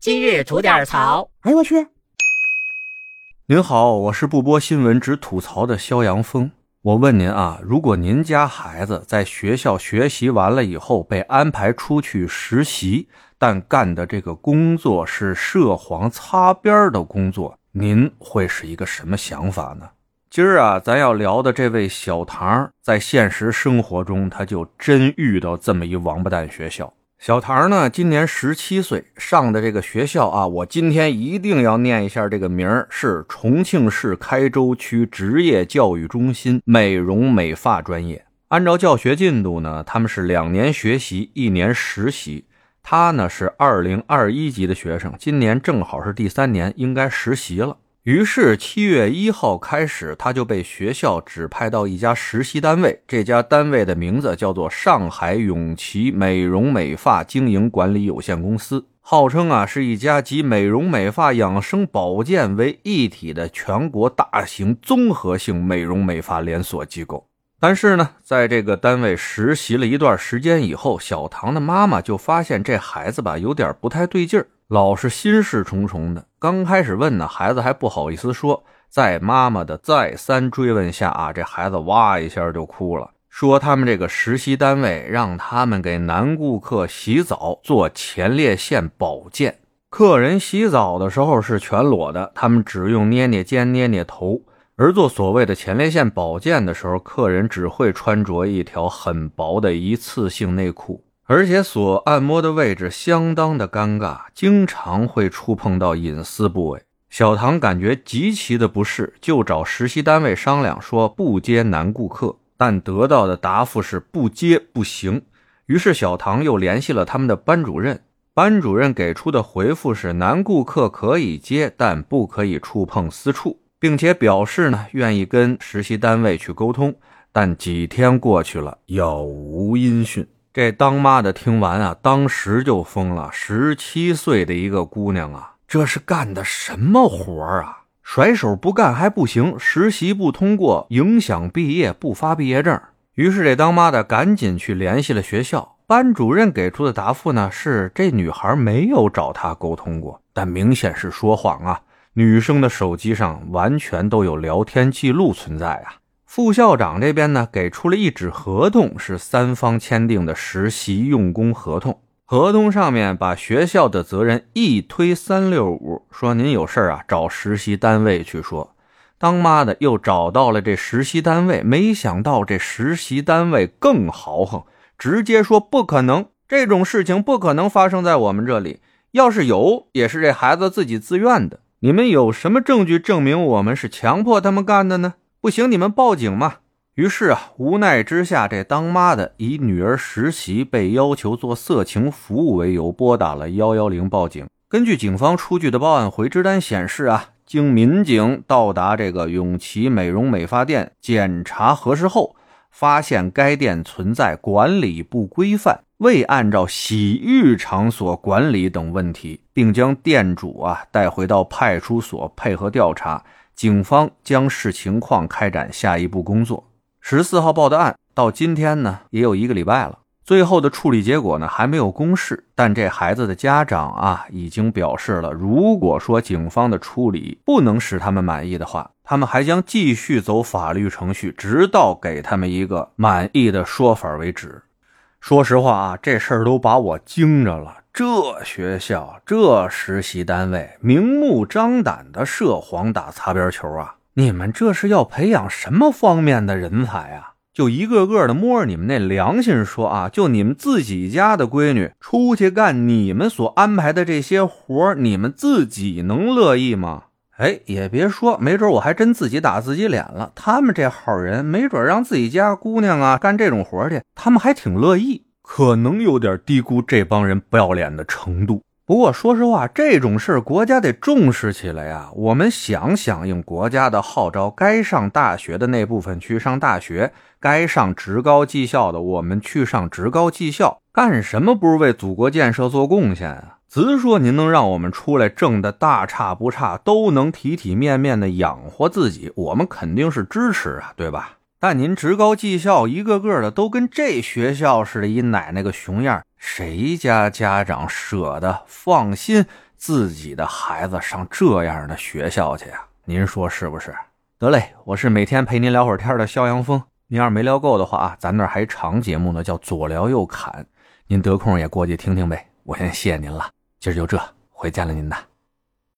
今日吐点槽。哎呦我去！您好，我是不播新闻只吐槽的肖阳峰。我问您啊，如果您家孩子在学校学习完了以后被安排出去实习，但干的这个工作是涉黄擦边的工作，您会是一个什么想法呢？今儿啊，咱要聊的这位小唐，在现实生活中，他就真遇到这么一王八蛋学校。小唐呢，今年十七岁，上的这个学校啊，我今天一定要念一下这个名儿，是重庆市开州区职业教育中心美容美发专业。按照教学进度呢，他们是两年学习，一年实习。他呢是二零二一级的学生，今年正好是第三年，应该实习了。于是七月一号开始，他就被学校指派到一家实习单位。这家单位的名字叫做上海永琪美容美发经营管理有限公司，号称啊是一家集美容美发、养生保健为一体的全国大型综合性美容美发连锁机构。但是呢，在这个单位实习了一段时间以后，小唐的妈妈就发现这孩子吧有点不太对劲儿。老是心事重重的。刚开始问呢，孩子还不好意思说。在妈妈的再三追问下啊，这孩子哇一下就哭了，说他们这个实习单位让他们给男顾客洗澡做前列腺保健。客人洗澡的时候是全裸的，他们只用捏捏肩、捏捏头；而做所谓的前列腺保健的时候，客人只会穿着一条很薄的一次性内裤。而且所按摩的位置相当的尴尬，经常会触碰到隐私部位。小唐感觉极其的不适，就找实习单位商量说不接男顾客，但得到的答复是不接不行。于是小唐又联系了他们的班主任，班主任给出的回复是男顾客可以接，但不可以触碰私处，并且表示呢愿意跟实习单位去沟通。但几天过去了，杳无音讯。这当妈的听完啊，当时就疯了。十七岁的一个姑娘啊，这是干的什么活啊？甩手不干还不行，实习不通过，影响毕业，不发毕业证。于是这当妈的赶紧去联系了学校，班主任给出的答复呢是这女孩没有找他沟通过，但明显是说谎啊。女生的手机上完全都有聊天记录存在啊。副校长这边呢，给出了一纸合同，是三方签订的实习用工合同。合同上面把学校的责任一推三六五，说您有事啊，找实习单位去说。当妈的又找到了这实习单位，没想到这实习单位更豪横，直接说不可能，这种事情不可能发生在我们这里。要是有，也是这孩子自己自愿的。你们有什么证据证明我们是强迫他们干的呢？不行，你们报警嘛！于是啊，无奈之下，这当妈的以女儿实习被要求做色情服务为由，拨打了幺幺零报警。根据警方出具的报案回执单显示啊，经民警到达这个永琪美容美发店检查核实后，发现该店存在管理不规范、未按照洗浴场所管理等问题，并将店主啊带回到派出所配合调查。警方将视情况开展下一步工作。十四号报的案到今天呢，也有一个礼拜了。最后的处理结果呢，还没有公示。但这孩子的家长啊，已经表示了，如果说警方的处理不能使他们满意的话，他们还将继续走法律程序，直到给他们一个满意的说法为止。说实话啊，这事儿都把我惊着了。这学校，这实习单位，明目张胆的涉黄打擦边球啊！你们这是要培养什么方面的人才啊？就一个个的摸着你们那良心说啊！就你们自己家的闺女出去干你们所安排的这些活你们自己能乐意吗？哎，也别说，没准我还真自己打自己脸了。他们这号人，没准让自己家姑娘啊干这种活去，他们还挺乐意。可能有点低估这帮人不要脸的程度。不过说实话，这种事国家得重视起来呀。我们想响应国家的号召，该上大学的那部分去上大学，该上职高技校的我们去上职高技校。干什么不是为祖国建设做贡献啊？直说您能让我们出来挣的大差不差，都能体体面面的养活自己，我们肯定是支持啊，对吧？但您职高技校一个个的都跟这学校似的，一奶奶个熊样，谁家家长舍得放心自己的孩子上这样的学校去呀？您说是不是？得嘞，我是每天陪您聊会儿天的肖阳峰。您要是没聊够的话啊，咱那还长节目呢，叫左聊右侃，您得空也过去听听呗。我先谢谢您了，今儿就这，回见了您呐。